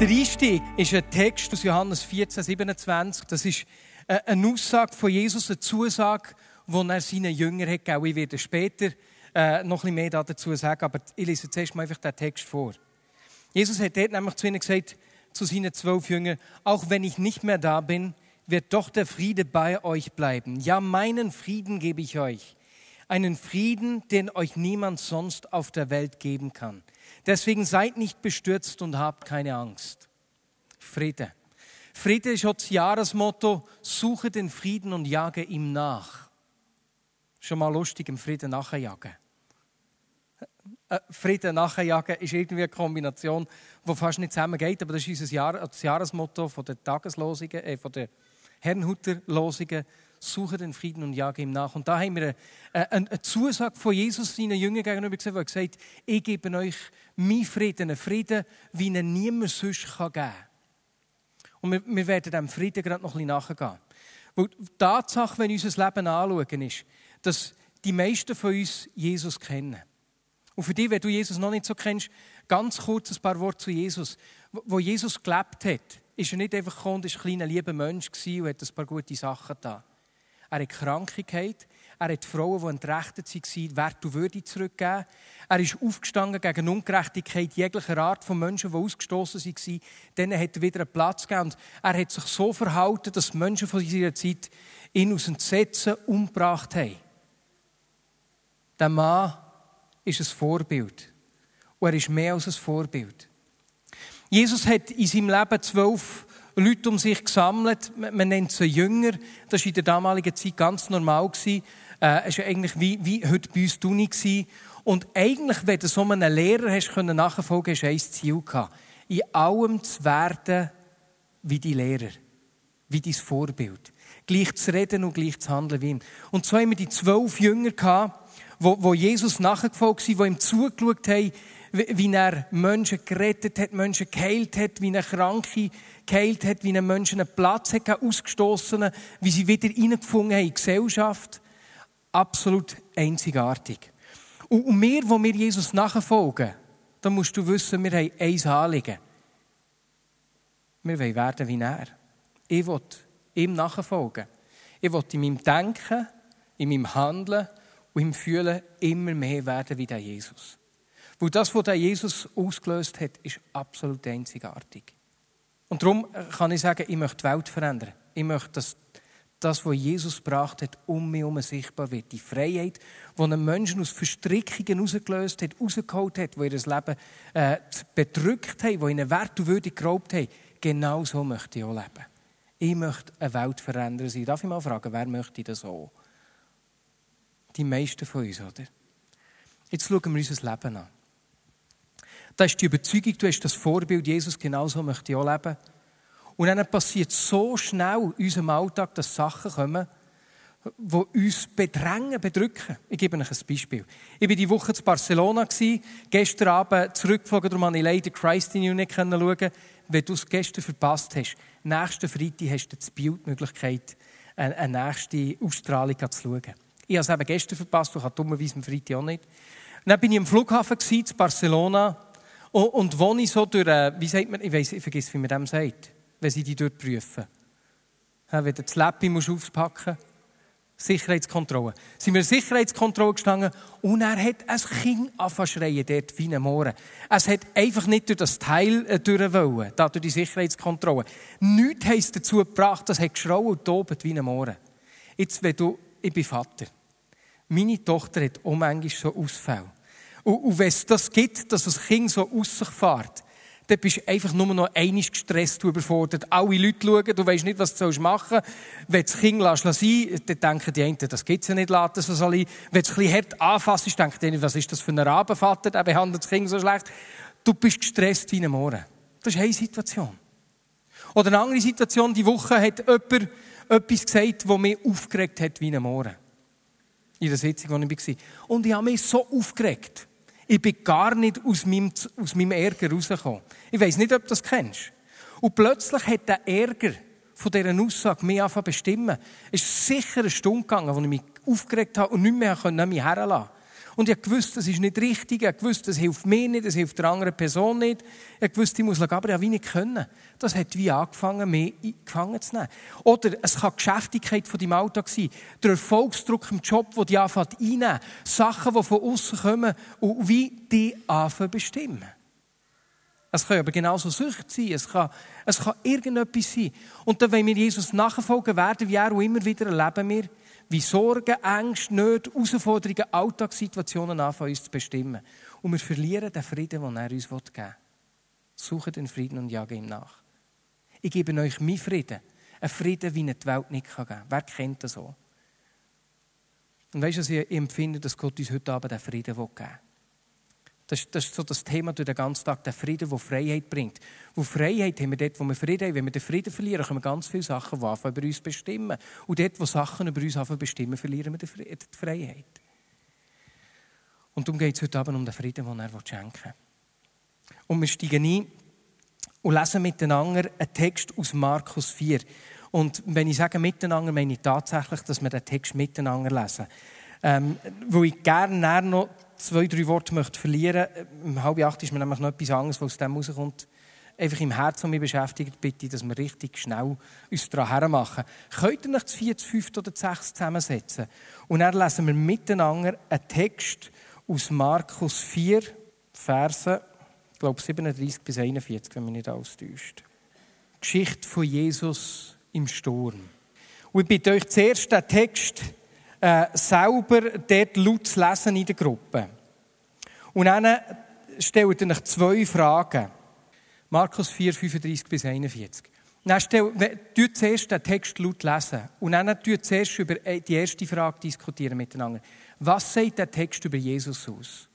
Der Einstieg ist ein Text aus Johannes 14, 27. Das ist äh, eine Aussage von Jesus, eine Zusage, die er seinen Jüngern hat gegeben. Ich werde später äh, noch ein bisschen mehr dazu sagen, aber ich lese zuerst mal einfach den Text vor. Jesus hat dort nämlich zu ihnen gesagt, zu seinen zwölf Jüngern, auch wenn ich nicht mehr da bin, wird doch der Friede bei euch bleiben. Ja, meinen Frieden gebe ich euch. Einen Frieden, den euch niemand sonst auf der Welt geben kann. Deswegen seid nicht bestürzt und habt keine Angst. Friede. Friede ist das Jahresmotto, suche den Frieden und jage ihm nach. Schon mal lustig, im Frieden nachjagen. Äh, Frieden nachjagen ist irgendwie eine Kombination, die fast nicht zusammengeht, aber das ist unser Jahr, das Jahresmotto von der Tageslosungen, äh, von der Herrnhuter-Losungen, suche den Frieden und jage ihm nach. Und da haben wir eine, Zusage von Jesus seinen Jüngern gegenüber gesehen, wo gesagt hat, ich gebe euch meinen Frieden, einen Frieden, wie ihn niemand sonst geben kann. Und wir, werden diesem Frieden gerade noch ein bisschen nachgehen. Weil die Tatsache, wenn wir unser Leben anschauen, ist, dass die meisten von uns Jesus kennen. Und für dich, wenn du Jesus noch nicht so kennst, ganz kurz ein paar Worte zu Jesus. Wo Jesus gelebt hat, ist er nicht einfach gekommen war ein kleiner, lieber Mensch und hat ein paar gute Sachen getan. Er hat Krankheit, er hat Frauen, die entrechtet waren, Wert und Würde zurückgegeben. Er ist aufgestanden gegen Ungerechtigkeit jeglicher Art von Menschen, die ausgestoßen waren. Denen hat er wieder einen Platz gegeben. Und er hat sich so verhalten, dass Menschen von seiner Zeit ihn aus Entsetzen umgebracht haben. Der Mann ist ein Vorbild. Und er ist mehr als ein Vorbild. Jesus hat in seinem Leben zwölf Leute um sich gesammelt. Man nennt sie Jünger. Das war in der damaligen Zeit ganz normal. Äh, es war eigentlich wie, wie heute bei uns die Uni. Und eigentlich, wenn du so einen Lehrer hast können nachfolgen, hast du ein Ziel gehabt. In allem zu werden wie die Lehrer. Wie dein Vorbild. Gleich zu reden und gleich zu handeln wie ihm. Und so haben wir die zwölf Jünger gehabt, wo, wo Jesus nachgefolgt sind, die ihm zugeschaut haben, wie er Menschen gerettet hat, Menschen geheilt hat, wie er Kranke geheilt hat, wie er Menschen einen Platz hat, ausgestoßenen, wie sie wieder reingefunden haben in die Gesellschaft. Absolut einzigartig. Und wir, wo wir Jesus nachfolgen, da musst du wissen, wir haben ein Anliegen. Wir wollen werden wie er. Ich will ihm nachfolgen. Ich will in meinem Denken, in meinem Handeln und im Fühlen immer mehr werden wie der Jesus. Weil das, was Jesus ausgelöst hat, ist absolut einzigartig. Und darum kann ich sagen, ich möchte die Welt verändern. Ich möchte, dass das, was Jesus gebracht hat, um mich herum sichtbar wird. Die Freiheit, die einen Menschen aus Verstrickungen herausgelöst hat, rausgeholt hat, die ihr Leben äh, bedrückt haben, die ihnen Wert und Würde geraubt haben. Genau so möchte ich auch leben. Ich möchte eine Welt verändern sein. Darf ich mal fragen, wer möchte das auch? Die meisten von uns, oder? Jetzt schauen wir uns unser Leben an. Da ist die Überzeugung, du hast das Vorbild Jesus, genauso möchte ich auch leben. Und dann passiert so schnell in unserem Alltag, dass Sachen kommen, die uns bedrängen, bedrücken. Ich gebe euch ein Beispiel. Ich war die Woche in Barcelona, gestern Abend zurückgeflogen, darum konnte ich leider Christ in nicht schauen. Wenn du es gestern verpasst hast, nächsten Freitag hast du die Bildmöglichkeit, eine nächste Ausstrahlung zu schauen. Ich habe es eben gestern verpasst, ich habe dummerweise am Freitag auch nicht. Und dann bin ich am Flughafen in Barcelona und, und wo ich so durch, äh, wie sagt man, ich, weiss, ich vergesse, wie man dem sagt, wenn sie die dort prüfen. Ja, wenn du das Läppi musst aufpacken musst. Sicherheitskontrolle. Sind wir in Sicherheitskontrolle gestanden und er hat ein Kind angefangen dort wie ein Mohren. Es hat einfach nicht durch das Teil äh, durch wollen, da durch die Sicherheitskontrolle. Nichts heisst dazu gebracht, das hat geschrauen und tobt wie ein Mohren. Jetzt, wenn du, ich bin Vater. Meine Tochter hat auch manchmal so Ausfälle. Und, und wenn es das gibt, dass das Kind so aus sich fährt, dann bist du einfach nur noch einig gestresst und überfordert. Alle Leute schauen, du weißt nicht, was du machen sollst. Wenn das Kind lässt, sein dann denken die einen, das gibt es ja nicht, lassen, das soll ich. Wenn es ein hart anfasst, denken die was ist das für ein Rabenvater, der behandelt das Kind so schlecht. Du bist gestresst wie ein Mohren. Das ist eine Situation. Oder eine andere Situation, die Woche hat jemand etwas gesagt, das mich aufgeregt hat wie ein Mohren. In der Sitzung, wo ich war. Und ich habe mich so aufgeregt. Ich bin gar nicht aus meinem, aus meinem Ärger rausgekommen. Ich weiß nicht, ob du das kennst. Und plötzlich hat der Ärger von dieser Aussage mich anfangen bestimmen. Es ist sicher eine Stunde gegangen, wo ich mich aufgeregt habe und nicht mehr an mich herlassen Und ich wusste, das ist nicht richtig. Ich wusste, das hilft mir nicht, das hilft der anderen Person nicht. Ich wusste, ich muss aber ich habe nicht können. Das hat wie angefangen, mich gefangen zu nehmen. Oder es kann die Geschäftigkeit von deinem Alltag sein. Der Erfolgsdruck im Job, der dich anfängt einnehmen. Sachen, die von außen kommen und wie die anfangen bestimmen. Es kann aber genauso Sucht sein. Es kann, es kann irgendetwas sein. Und dann, wenn wir Jesus nachfolgen werden, wie er auch immer wieder erleben wir, wie Sorgen, Ängste, Nöte, Herausforderungen, Alltagssituationen anfangen uns zu bestimmen. Und wir verlieren den Frieden, den er uns geben will. Suche den Frieden und jage ihm nach. Ich gebe euch meinen Frieden. Einen Frieden, wie ihn die Welt nicht geben kann. Wer kennt das so? Und weißt du, ich empfinde, dass Gott uns heute Abend den Frieden geben will. Das, das, ist so das Thema durch den ganzen Tag, der Frieden, der Freiheit bringt. Wo Freiheit haben wir dort, wo wir Frieden haben. Wenn wir den Frieden verlieren, können wir ganz viele Sachen die über uns bestimmen. Und dort, wo Sachen über uns bestimmen, verlieren wir die Freiheit. Und darum geht es heute Abend um den Frieden, den er schenken will. Und wir steigen ein und lesen miteinander einen Text aus Markus 4. Und wenn ich sage miteinander, meine ich tatsächlich, dass wir den Text miteinander lesen. Ähm, wo ich gerne noch zwei, drei Worte möchte verlieren möchte. Um halb acht ist mir nämlich noch etwas anderes, was aus dem rauskommt. Einfach im Herzen mich beschäftigt, bitte, dass wir richtig schnell uns daran hermachen. Könnt ihr euch zu vier, zu fünf oder zu sechs zusammensetzen? Und dann lesen wir miteinander einen Text aus Markus 4, Verse, ich glaube 37 bis 41, wenn mich nicht alles täuscht. Geschichte von Jesus im Sturm. Und ich bitte euch zuerst den Text äh, selber dort laut zu lesen in der Gruppe. Und dann stellt er euch zwei Fragen. Markus 4, 35 bis 41. Dann stellt, zuerst den Text laut lesen und dann tut zuerst über äh, die erste Frage diskutieren miteinander. Was sagt der Text über Jesus aus?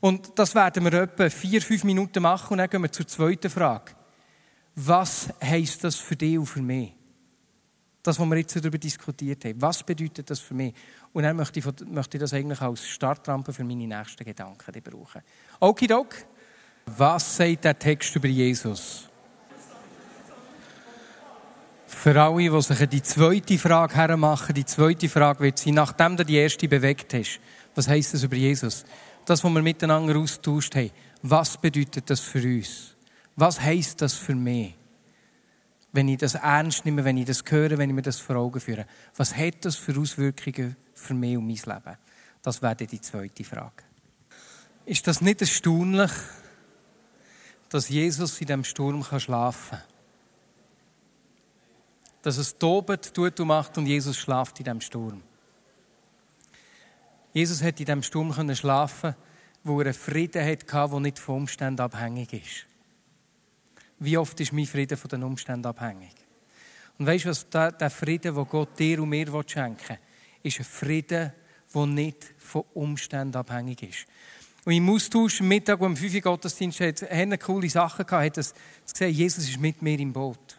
Und das werden wir etwa vier, fünf Minuten machen und dann gehen wir zur zweiten Frage. Was heisst das für dich und für mich? Das, was wir jetzt darüber diskutiert haben. Was bedeutet das für mich? Und dann möchte ich, möchte ich das eigentlich als Startrampe für meine nächsten Gedanken brauchen. Okidok. Was sagt der Text über Jesus? Für alle, die sich die zweite Frage hermachen, die zweite Frage wird sein, nachdem du die erste bewegt hast, was heisst das über Jesus? Das, was wir miteinander austauscht haben, was bedeutet das für uns? Was heisst das für mich? Wenn ich das ernst nehme, wenn ich das höre, wenn ich mir das vor Augen führe. Was hat das für Auswirkungen für mich und mein Leben? Das wäre die zweite Frage. Ist das nicht erstaunlich, dass Jesus in diesem Sturm schlafen kann? Dass es tobet, tut und macht und Jesus schlaft in diesem Sturm. Jesus hat in diesem Sturm schlafen wo er einen Frieden hatte, der nicht vom Umständen abhängig ist. Wie oft ist mein Frieden von den Umständen abhängig? Und weißt du, was der, der Frieden, den Gott dir und mir schenken will, ist ein Frieden, der nicht von Umständen abhängig ist. Und im Austausch am Mittag, im 5. Gottesdienst hat, haben coole Sachen gehabt, hat es gesehen, Jesus ist mit mir im Boot.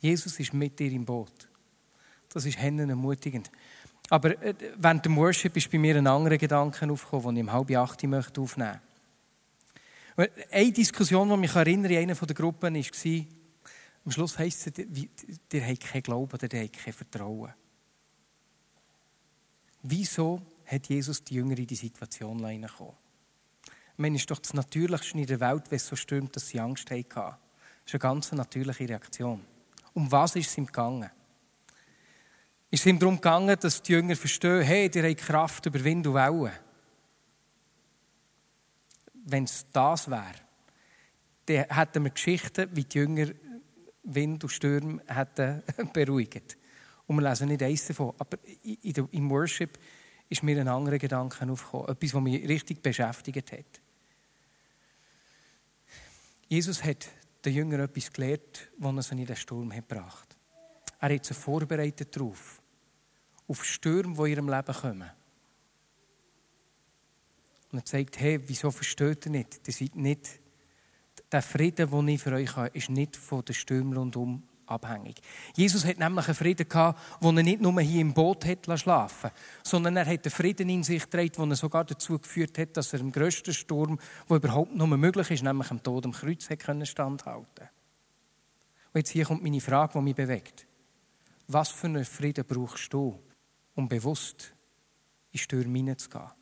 Jesus ist mit dir im Boot. Das ist Hennen ermutigend. Aber äh, während dem Worship ist bei mir ein anderer Gedanke aufgekommen, den ich um halb acht aufnehmen möchte. Eine Diskussion, die mich erinnere, in einer der Gruppen war, am Schluss heisst es, der hat keinen Glauben oder der hat kein Vertrauen. Wieso hat Jesus die Jünger in die Situation meine, es ist doch das Natürlichste in der Welt, wenn es so stürmt, dass sie Angst hatten. Das ist eine ganz natürliche Reaktion. Um was ist es ihm gegangen? Ist es ihm darum gegangen, dass die Jünger verstehen, hey, der hat Kraft über Wind und Wellen? Wenn es das wäre, dann hätten wir Geschichten, wie die Jünger Wind und Stürme hätten beruhigt. Und wir lesen nicht eins davon. Aber im Worship ist mir ein anderer Gedanke aufgekommen. Etwas, was mich richtig beschäftigt hat. Jesus hat den Jüngern etwas gelehrt, was er sie in den Sturm hat gebracht Er hat sie vorbereitet darauf, auf Stürme, die in ihrem Leben kommen. Und er sagt, hey, wieso versteht ihr nicht? Ihr seid nicht der Frieden, den ich für euch habe, ist nicht von den Stürmen rundum abhängig. Jesus hat nämlich einen Frieden gehabt, den er nicht nur hier im Boot hat schlafen sondern er hat einen Frieden in sich getragen, der er sogar dazu geführt hat, dass er im grössten Sturm, der überhaupt nur möglich ist, nämlich am Tod am Kreuz, hat standhalten. Und jetzt hier kommt meine Frage, die mich bewegt. Was für einen Frieden brauchst du, um bewusst in Stürme hineinzugehen?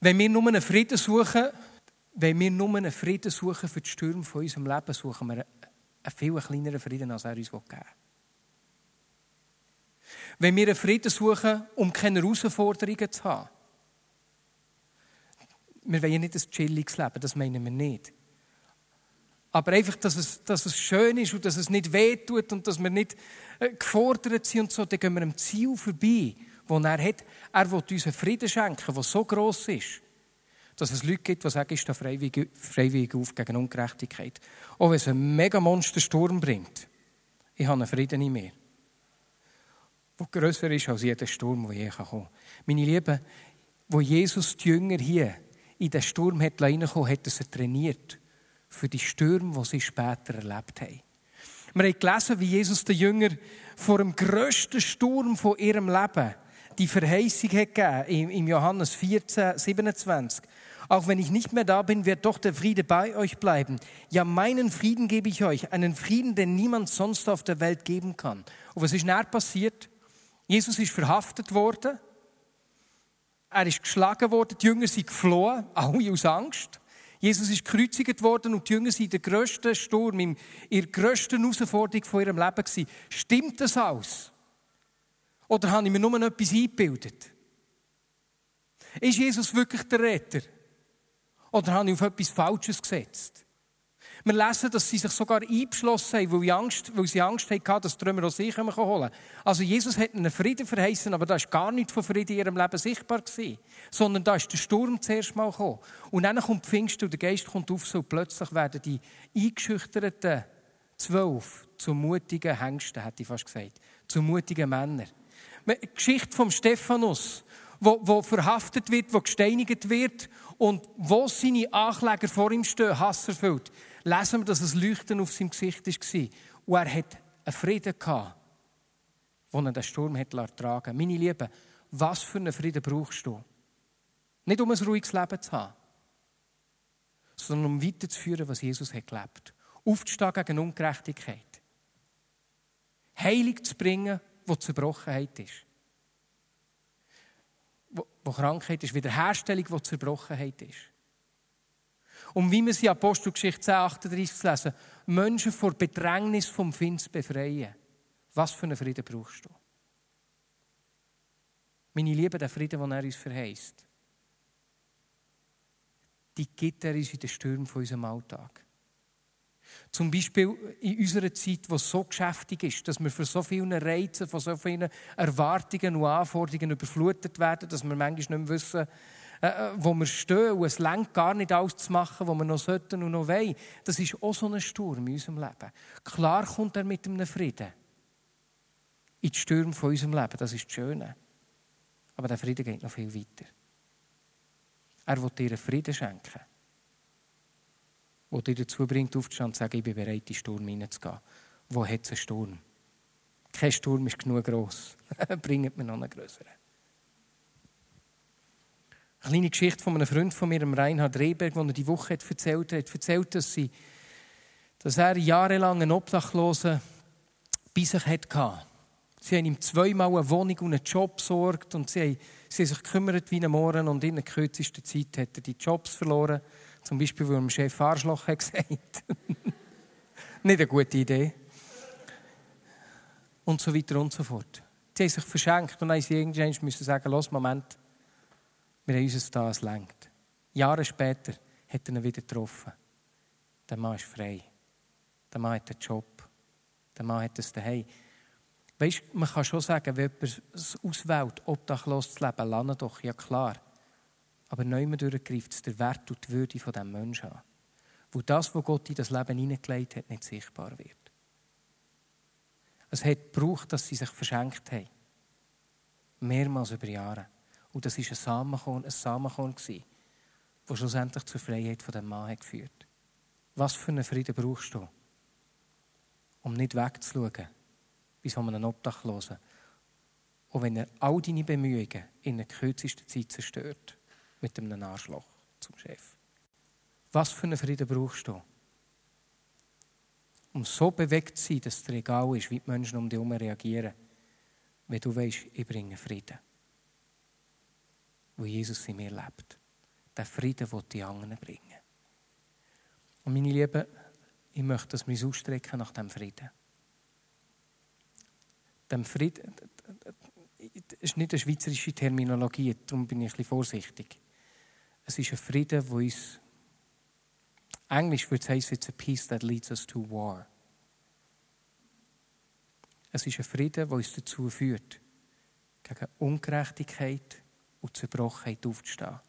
Wenn wir nur einen Frieden suchen, wenn wir nur einen Frieden suchen für die Stürme von unserem Leben, suchen wir einen viel kleineren Frieden, als er uns geben will. Wenn wir einen Frieden suchen, um keine Herausforderungen zu haben, wir wollen ja nicht ein chilliges Leben, das meinen wir nicht. Aber einfach, dass es, dass es schön ist und dass es nicht wehtut und dass wir nicht äh, gefordert sind und so, dann gehen wir am Ziel vorbei, das er hat. Er will uns einen Frieden schenken, der so gross ist, dass es Leute gibt, die sagen, ich stehe freiwillig, freiwillig auf gegen Ungerechtigkeit. Auch wenn es einen mega Monstersturm bringt. Ich habe einen Frieden in mir. Der grösser ist als jeder Sturm, der je kommen kann. Meine Lieben, wo Jesus die Jünger hier in den Sturm hat reinkommen, hat er sie trainiert für die Stürme, die sie später erlebt haben. Wir haben gelesen, wie Jesus den Jünger vor dem grössten Sturm von ihrem Leben die Verheißung hat gegeben, im Johannes 14, 27. Auch wenn ich nicht mehr da bin, wird doch der Friede bei euch bleiben. Ja, meinen Frieden gebe ich euch, einen Frieden, den niemand sonst auf der Welt geben kann. Und was ist näher passiert? Jesus ist verhaftet worden. Er ist geschlagen worden. Die Jünger sind geflohen, alle aus Angst. Jesus ist gekreuzigt worden und die Jünger sind in der grössten Sturm, in der grössten Herausforderung von ihrem Leben gewesen. Stimmt das alles? Oder habe ich mir nur etwas eingebildet? Ist Jesus wirklich der Retter? Oder habe ich auf etwas Falsches gesetzt? Wir lesen, dass sie sich sogar eingeschlossen haben, weil, sie Angst, weil sie Angst hatten, dass die Römer auch sie holen können. Also Jesus hat ihnen Frieden verheißen, aber da war gar nichts von Frieden in ihrem Leben sichtbar. Gewesen. Sondern da ist der Sturm zuerst mal gekommen. Und dann kommt Pfingst und der Geist kommt auf so und plötzlich werden die eingeschüchterten zwölf zu mutigen Hengsten, hätte ich fast gesagt. Zu mutigen Männern. Die Geschichte vom Stephanus, wo, wo verhaftet wird, wo gesteinigt wird und wo seine Ankläger vor ihm stehen, hasserfüllt, lesen wir, dass ein Leuchten auf seinem Gesicht war. Und er hat einen Frieden gehabt, den er den Sturm hat tragen Meine Lieben, was für einen Frieden brauchst du? Nicht um ein ruhiges Leben zu haben, sondern um weiterzuführen, was Jesus hat gelebt. Aufzustehen gegen Ungerechtigkeit. Heilig zu bringen, wo Zerbrochenheit ist. Wo, wo Krankheit ist, Wiederherstellung, wo Zerbrochenheit ist. Und wie wir sie in Apostelgeschichte 10, 38 lesen, Menschen vor Bedrängnis vom Find befreien. Was für einen Frieden brauchst du? Meine Liebe, der Frieden, den er uns verheißt, die gibt er uns in den Stürmen von unserem Alltag. Zum Beispiel in unserer Zeit, es so geschäftig ist, dass wir von so vielen Reizen, von so vielen Erwartungen und Anforderungen überflutet werden, dass wir manchmal nicht mehr wissen, äh, äh, wo wir stehen und es längt gar nicht alles zu machen, was wir noch sollten und noch wollen. Das ist auch so ein Sturm in unserem Leben. Klar kommt er mit einem Frieden in die Stürme von unserem Leben, das ist das Schöne. Aber der Frieden geht noch viel weiter. Er will dir Frieden schenken wo dich dazu bringt, aufzustehen und zu sagen, ich bin bereit, in den Sturm hineinzugehen. Wo hat es einen Sturm? Kein Sturm ist genug gross. Bringt mir noch einen größeren. Eine kleine Geschichte von einem Freund von mir, Reinhard Rehberg, die er die Woche hat erzählt hat. erzählt, dass, sie, dass er jahrelang einen Obdachlosen bei sich hatte. Sie haben ihm zweimal eine Wohnung und einen Job besorgt und sie haben, sie haben sich gekümmert wie ein Mohren und in der kürzesten Zeit hat er die Jobs verloren. Zum Beispiel, weil dem Chef Arschloch hat gesagt Nicht eine gute Idee. Und so weiter und so fort. Sie haben sich verschenkt und dann sie irgendwann müssen sagen, los, Moment, wir haben uns da, es längt. Jahre später hat er ihn wieder getroffen. Der Mann ist frei. Der Mann hat einen Job. Der Mann hat es daheim. Weißt, man kann schon sagen, wenn jemand es auswählt, obdachlos zu leben, lerne doch, ja klar. Aber neu durchgreift es der Wert und die Würde von diesem Menschen an. Wo das, was Gott in das Leben hineingelegt hat, nicht sichtbar wird. Es hat gebraucht, dass sie sich verschenkt haben. Mehrmals über Jahre. Und das war ein Samenkorn, ein Samenkorn, das schlussendlich zur Freiheit von dem Mann geführt Was für einen Frieden brauchst du, um nicht wegzuschauen, wie so einen Obdachlosen, auch wenn er all deine Bemühungen in der kürzesten Zeit zerstört, mit einem Arschloch zum Chef. Was für einen Frieden brauchst du, um so bewegt zu sein, dass es dir egal ist, wie die Menschen um dich herum reagieren, wenn du weißt, ich bringe Frieden, wo Jesus in mir lebt. Der Frieden, den die anderen bringen. Und meine Lieben, ich möchte, dass wir uns ausstrecken nach dem Frieden. Dem Frieden, das ist nicht eine schweizerische Terminologie, darum bin ich ein bisschen vorsichtig. Es ist ein Frieden, der uns, Englisch würde es heißen, it's a peace that leads us to war. Es ist ein Frieden, der uns dazu führt, gegen Ungerechtigkeit und Zerbrochenheit aufzustehen,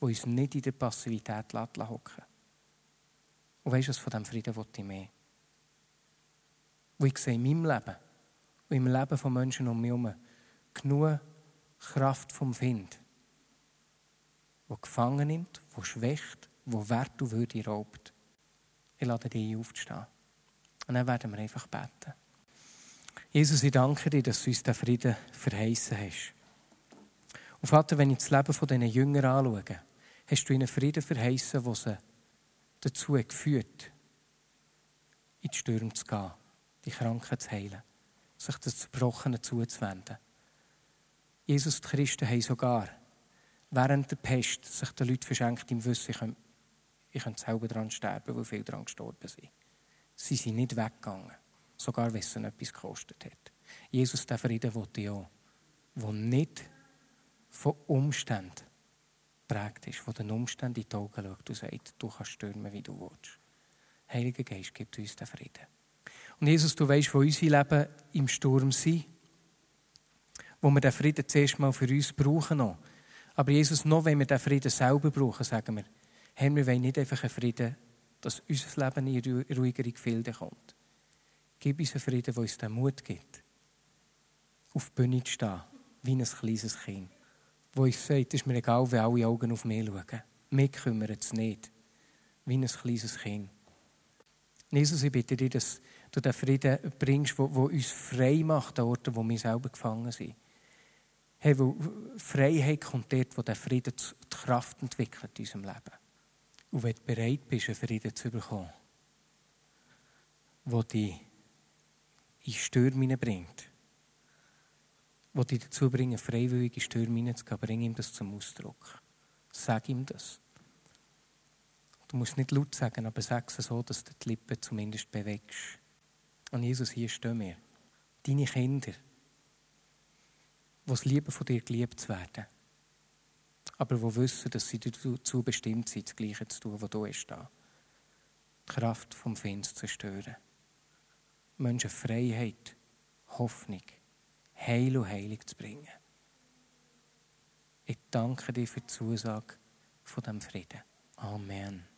der uns nicht in der Passivität hocken Und weißt du, was von diesem Frieden will ich mehr? Wo ich sehe in meinem Leben und im Leben von Menschen um mich herum genug Kraft vom Find, wo gefangen nimmt, wo schwächt, wo Wert und Würde raubt. Ich lade dich aufzustehen. Und dann werden wir einfach beten. Jesus, ich danke dir, dass du uns den Frieden verheißen hast. Und Vater, wenn ich das Leben von diesen Jüngern anschaue, hast du ihnen Frieden verheißen, der sie dazu geführt in die Stürme zu gehen, die Kranken zu heilen, sich das Zerbrochenen zuzuwenden. Jesus die Christen haben sogar während der Pest sich den Leuten verschenkt im Wissen, ich könnte, ich könnte selber daran sterben, weil viele daran gestorben sind. Sie sind nicht weggegangen, sogar wenn es etwas gekostet hat. Jesus, der Frieden will ich auch, der nicht von Umständen prägt ist, der den Umständen in die Augen schaut und sagt, du kannst stürmen, wie du willst. Heiliger Geist gibt uns den Frieden. Und Jesus, du weißt, wo unser Leben im Sturm sind, wo wir den Frieden zuerst mal für uns brauchen. Noch. Aber Jesus, noch wenn wir den Frieden selber brauchen, sagen wir, Herr, wir wollen nicht einfach einen Frieden, dass unser Leben in ruhigere Gefilde kommt. Gib uns einen Frieden, der uns den Mut gibt, auf die Bühne zu stehen, wie ein kleines Kind, wo uns sagt, es ist mir egal, wenn alle Augen auf mich schauen. Mich kümmert es nicht, wie ein kleines Kind. Jesus, ich bitte dich, dass du den Frieden bringst, der uns frei macht an Orten, wo wir selber gefangen sind. Hey, weil Freiheit kommt dort, wo der Frieden die Kraft entwickelt in unserem Leben. Und wenn du bereit bist, einen Frieden zu bekommen, der dich in Stürme bringt, der dich dazu bringt, freiwillige Stürme hineinzugehen, bring ihm das zum Ausdruck. Sag ihm das. Du musst nicht laut sagen, aber sag es so, dass du die Lippen zumindest bewegst. Und Jesus, hier stehen wir. Deine Kinder, die es lieben, von dir geliebt zu werden. Aber die wissen, dass sie dazu bestimmt sind, das Gleiche zu tun, was du hast. Die Kraft vom Feind zu zerstören. Menschen Freiheit, Hoffnung, Heil und Heilung zu bringen. Ich danke dir für die Zusage von dem Frieden. Amen.